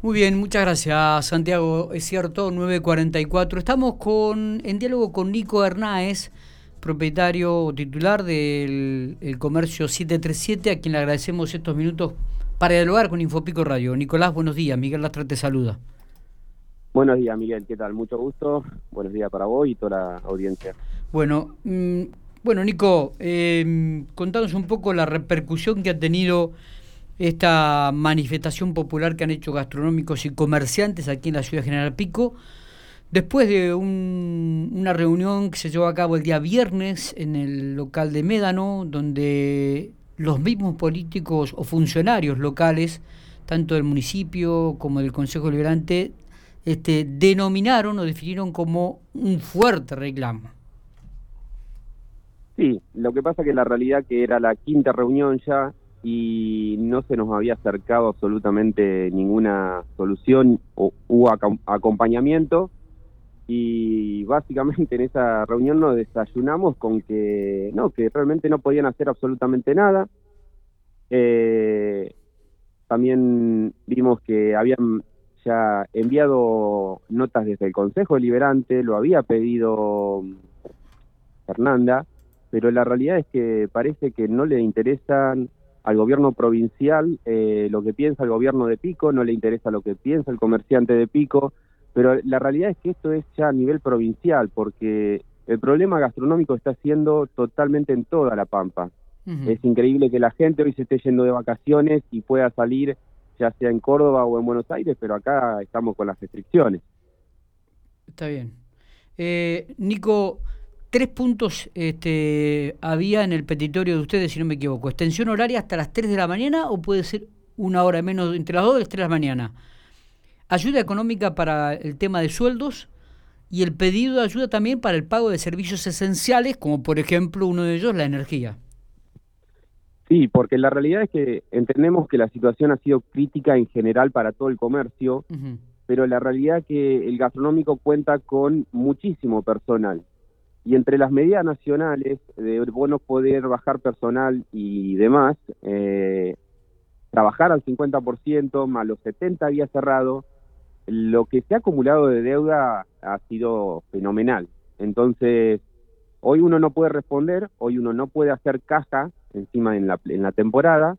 Muy bien, muchas gracias Santiago. Es cierto, 944. Estamos con, en diálogo con Nico Hernáez, propietario titular del Comercio 737, a quien le agradecemos estos minutos para dialogar con Infopico Radio. Nicolás, buenos días. Miguel Lastra te saluda. Buenos días, Miguel. ¿Qué tal? Mucho gusto. Buenos días para vos y toda la audiencia. Bueno, mm, bueno Nico, eh, contanos un poco la repercusión que ha tenido esta manifestación popular que han hecho gastronómicos y comerciantes aquí en la ciudad de General Pico, después de una reunión que se llevó a cabo el día viernes en el local de Médano, donde los mismos políticos o funcionarios locales, tanto del municipio como del Consejo Liberante, este, denominaron o definieron como un fuerte reclamo. Sí, lo que pasa que la realidad que era la quinta reunión ya y no se nos había acercado absolutamente ninguna solución o hubo acompañamiento. Y básicamente en esa reunión nos desayunamos con que no que realmente no podían hacer absolutamente nada. Eh, también vimos que habían ya enviado notas desde el Consejo Deliberante lo había pedido Fernanda pero la realidad es que parece que no le interesan al gobierno provincial eh, lo que piensa el gobierno de Pico, no le interesa lo que piensa el comerciante de Pico, pero la realidad es que esto es ya a nivel provincial, porque el problema gastronómico está siendo totalmente en toda la Pampa. Es increíble que la gente hoy se esté yendo de vacaciones y pueda salir ya sea en Córdoba o en Buenos Aires, pero acá estamos con las restricciones. Está bien. Eh, Nico, tres puntos este, había en el petitorio de ustedes, si no me equivoco. ¿Extensión horaria hasta las 3 de la mañana o puede ser una hora menos entre las 2 y las 3 de la mañana? Ayuda económica para el tema de sueldos y el pedido de ayuda también para el pago de servicios esenciales, como por ejemplo uno de ellos, la energía. Sí, porque la realidad es que entendemos que la situación ha sido crítica en general para todo el comercio, pero la realidad es que el gastronómico cuenta con muchísimo personal y entre las medidas nacionales de bueno poder bajar personal y demás, eh, trabajar al 50% más los 70 días cerrado, lo que se ha acumulado de deuda ha sido fenomenal. Entonces, hoy uno no puede responder, hoy uno no puede hacer caja encima en la, en la temporada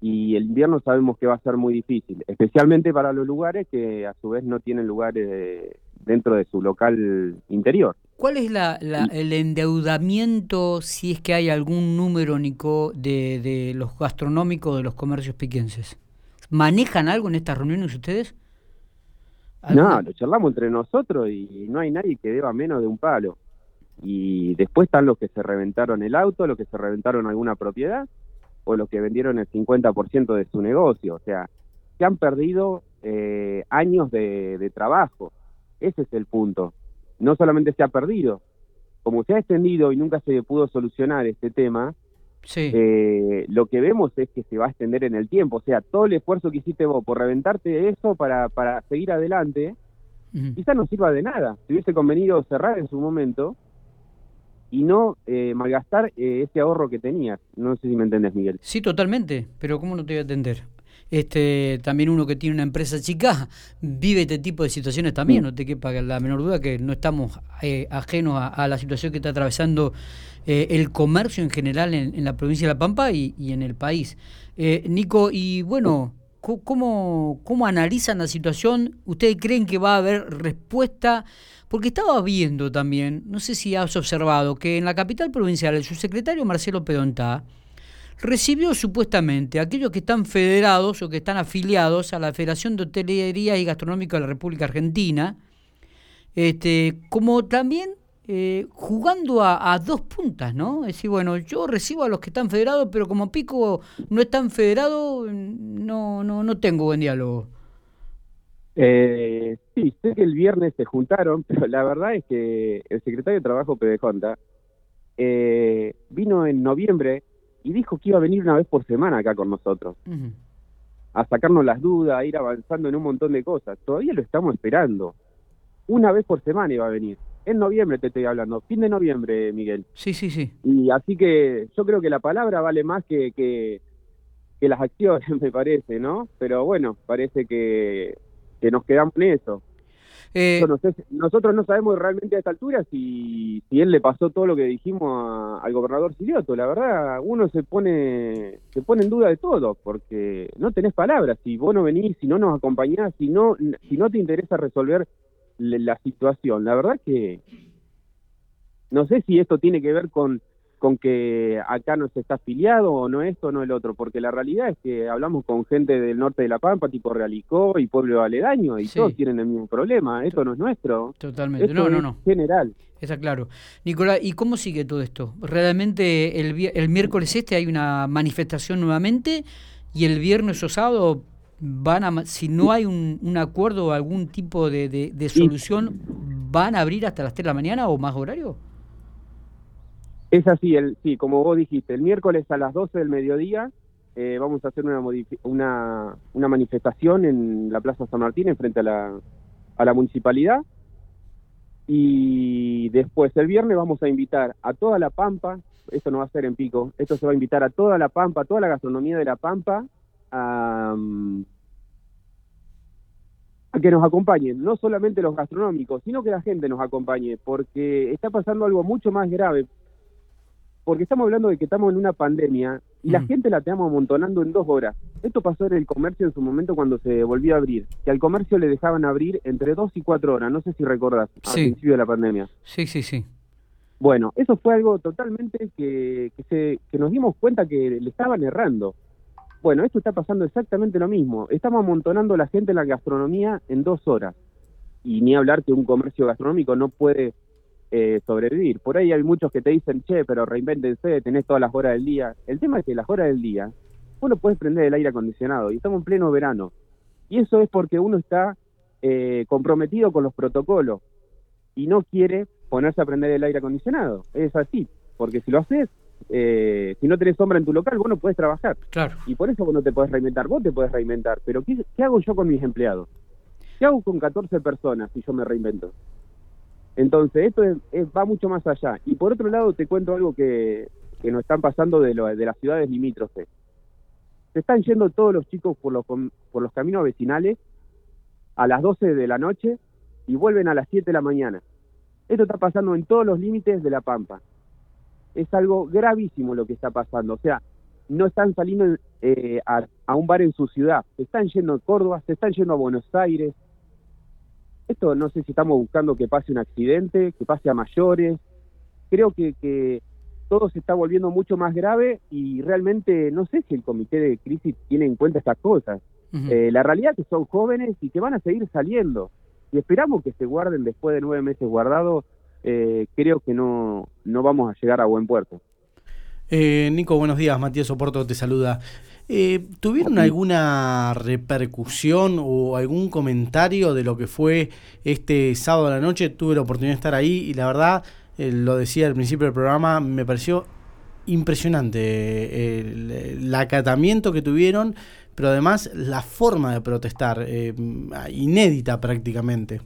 y el invierno sabemos que va a ser muy difícil, especialmente para los lugares que a su vez no tienen lugares dentro de su local interior. ¿Cuál es la, el endeudamiento, si es que hay algún número, Nico, de, de los gastronómicos de los comercios piquenses? ¿Manejan algo en estas reuniones ustedes? No, lo charlamos entre nosotros y no hay nadie que deba menos de un palo. Y después están los que se reventaron el auto, los que se reventaron alguna propiedad o los que vendieron el 50% de su negocio. O sea, se han perdido eh, años de, de trabajo. Ese es el punto no solamente se ha perdido, como se ha extendido y nunca se pudo solucionar este tema, eh, lo que vemos es que se va a extender en el tiempo. O sea, todo el esfuerzo que hiciste vos por reventarte eso para, para seguir adelante, quizás no sirva de nada. Si hubiese convenido cerrar en su momento y no eh, malgastar eh, ese ahorro que tenías. No sé si me entendés, Miguel. Sí, totalmente, pero ¿cómo no te voy a atender? Este, también uno que tiene una empresa chica vive este tipo de situaciones también, mm. no te quepa la menor duda que no estamos eh, ajenos a, la situación que está atravesando eh, el comercio en general en, la provincia de La Pampa y, en el país. Eh, Nico, y bueno, ¿cómo, ¿cómo analizan la situación? ¿Ustedes creen que va a haber respuesta? Porque estaba viendo también, no sé si has observado, que en la capital provincial el subsecretario Marcelo Pedontá, recibió supuestamente a aquellos que están federados o que están afiliados a la Federación de Hotelería y Gastronómica de la República Argentina, este, como también eh, jugando a, dos puntas, ¿no? Es decir, bueno, yo recibo a los que están federados, pero como Pico no están federado, no, no, no tengo buen diálogo. Eh, sí, sé que el viernes se juntaron, pero la verdad es que el secretario de Trabajo, Pede eh, vino en noviembre y dijo que iba a venir una vez por semana acá con nosotros, a sacarnos las dudas, a ir avanzando en un montón de cosas. Todavía lo estamos esperando. Una vez por semana iba a venir. En noviembre te estoy hablando, fin de noviembre, Miguel. Sí, sí, sí. Y así que yo creo que la palabra vale más que, que, las acciones, me parece, ¿no? Pero bueno, parece que que nos quedamos en eso. Eh, nosotros no sabemos realmente a esta altura si, si él le pasó todo lo que dijimos al gobernador Silioto. La verdad, uno se pone se pone en duda de todo, porque no tenés palabras. Si vos no venís, si no nos acompañás, si no, si no te interesa resolver la situación. La verdad que no sé si esto tiene que ver con con que acá no se está afiliado o no esto o no el otro, porque la realidad es que hablamos con gente del norte de La Pampa, tipo Realicó y Pueblo Aledaño, y todos tienen el mismo problema, esto no es nuestro. Totalmente, no, no, no. General. Está claro. Nicolás, ¿y cómo sigue todo esto? ¿Realmente el, el miércoles este hay una manifestación nuevamente y el viernes o sábado van a, si no hay un, un acuerdo o algún tipo de, de, solución, van a abrir hasta las 3 de la mañana o más horario? Es así, el, sí, como vos dijiste, el miércoles a las 12 del mediodía eh, vamos a hacer una, una, una, manifestación en la Plaza San Martín, en frente a la, a la municipalidad. Y después, el viernes, vamos a invitar a toda la Pampa, esto no va a ser en pico, esto se va a invitar a toda la Pampa, a toda la gastronomía de la Pampa, a, a que nos acompañen, no solamente los gastronómicos, sino que la gente nos acompañe, porque está pasando algo mucho más grave porque estamos hablando de que estamos en una pandemia y la mm. gente la tenemos amontonando en dos horas. Esto pasó en el comercio en su momento cuando se volvió a abrir, que al comercio le dejaban abrir entre dos y cuatro horas, no sé si recordás, al principio de la pandemia. Sí, sí, sí. Bueno, eso fue algo totalmente que, que, se, que nos dimos cuenta que le estaban errando. Bueno, esto está pasando exactamente lo mismo. Estamos amontonando a la gente en la gastronomía en dos horas. Y ni hablar que un comercio gastronómico no puede eh, sobrevivir. Por ahí hay muchos que te dicen, che, pero reinvéntense, tenés todas las horas del día. El tema es que las horas del día, uno puede prender el aire acondicionado y estamos en pleno verano. Y eso es porque uno está eh, comprometido con los protocolos y no quiere ponerse a prender el aire acondicionado. Es así, porque si lo haces, eh, si no tenés sombra en tu local, vos no puedes trabajar. Claro. Y por eso vos no te podés reinventar, vos te podés reinventar. Pero ¿qué, qué hago yo con mis empleados? ¿Qué hago con 14 personas si yo me reinvento? Entonces, esto va mucho más allá. Y por otro lado, te cuento algo que, que nos están pasando de, lo, de las ciudades limítrofes. Se están yendo todos los chicos por los, por los caminos vecinales a las 12 de la noche y vuelven a las 7 de la mañana. Esto está pasando en todos los límites de La Pampa. Es algo gravísimo lo que está pasando. O sea, no están saliendo eh, a, un bar en su ciudad. Se están yendo a Córdoba, se están yendo a Buenos Aires, esto no sé si estamos buscando que pase un accidente, que pase a mayores. Creo que, que todo se está volviendo mucho más grave y realmente no sé si el comité de crisis tiene en cuenta estas cosas. Eh, la realidad es que son jóvenes y que van a seguir saliendo. Y esperamos que se guarden después de nueve meses guardados. Eh, creo que no, no vamos a llegar a buen puerto. Eh, Nico, buenos días. Matías Soporto te saluda. Eh, ¿Tuvieron alguna repercusión o algún comentario de lo que fue este sábado a la noche? Tuve la oportunidad de estar ahí y la verdad, eh, lo decía al principio del programa, me pareció impresionante el, acatamiento que tuvieron, pero además la forma de protestar, eh, inédita prácticamente.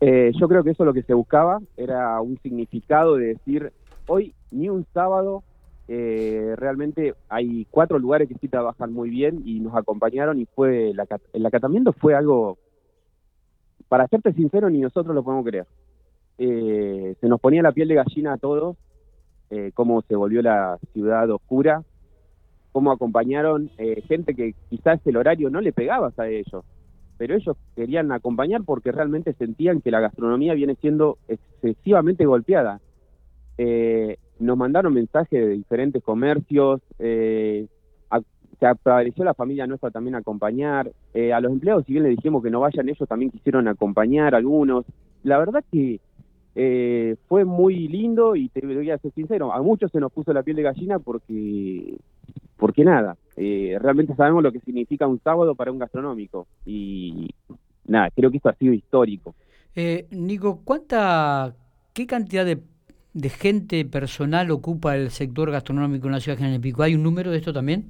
yo creo que eso lo que se buscaba era un significado de decir, hoy ni un sábado eh, realmente hay cuatro lugares que sí trabajan muy bien y nos acompañaron y fue el acatamiento fue algo, para serte sincero, ni nosotros lo podemos creer. Eh, se nos ponía la piel de gallina a todos, eh, cómo se volvió la ciudad oscura, cómo acompañaron gente que quizás el horario no le pegabas a ellos, pero ellos querían acompañar porque realmente sentían que la gastronomía viene siendo excesivamente golpeada. Nos mandaron mensajes de diferentes comercios, eh, se apareció la familia nuestra también a acompañar, eh, a los empleados si bien le dijimos que no vayan ellos también quisieron acompañar algunos, la verdad que eh, fue muy lindo y te voy a ser sincero, a muchos se nos puso la piel de gallina porque, porque nada, realmente sabemos lo que significa un sábado para un gastronómico y nada, creo que esto ha sido histórico. Nico, ¿cuánta, qué cantidad de de gente personal ocupa el sector gastronómico en la ciudad de General Pico? ¿Hay un número de esto también?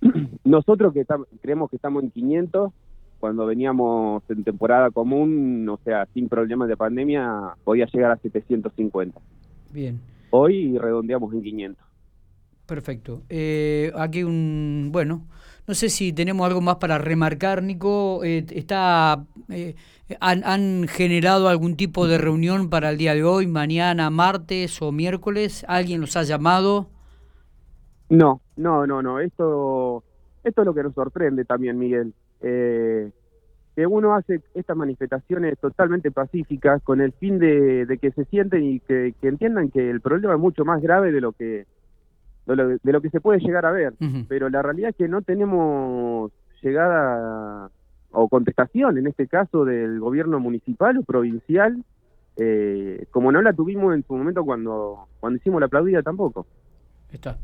Nosotros que creemos que estamos en 500, cuando veníamos en temporada común, o sea, sin problemas de pandemia, podía llegar a 750. Bien. Hoy redondeamos en 500. Perfecto. Eh, aquí un, bueno, No sé si tenemos algo más para remarcar, Nico. Eh, está, eh, han, ¿Han generado algún tipo de reunión para el día de hoy, mañana, martes o miércoles? ¿Alguien los ha llamado? No, no, no, no. Esto, esto es lo que nos sorprende también, Miguel. Eh, que uno hace estas manifestaciones totalmente pacíficas con el fin de, que se sienten y que, entiendan que el problema es mucho más grave de lo que de lo, que se puede llegar a ver. Pero la realidad es que no tenemos llegada o contestación, en este caso del gobierno municipal o provincial, eh, como no la tuvimos en su momento cuando, cuando hicimos la aplaudida tampoco. Está.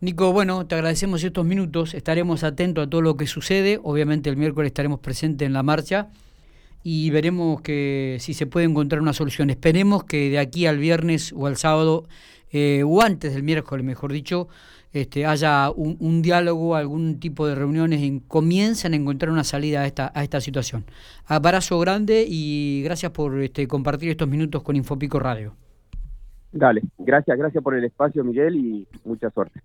Nico, bueno, te agradecemos estos minutos, estaremos atentos a todo lo que sucede, obviamente el miércoles estaremos presentes en la marcha y veremos que si se puede encontrar una solución. Esperemos que de aquí al viernes o al sábado, eh, o antes del miércoles, mejor dicho, este, haya un, diálogo, algún tipo de reuniones y comiencen a encontrar una salida a esta, a esta situación. Abrazo grande y gracias por este, compartir estos minutos con Infopico Radio. Dale, gracias, gracias por el espacio, Miguel, y mucha suerte.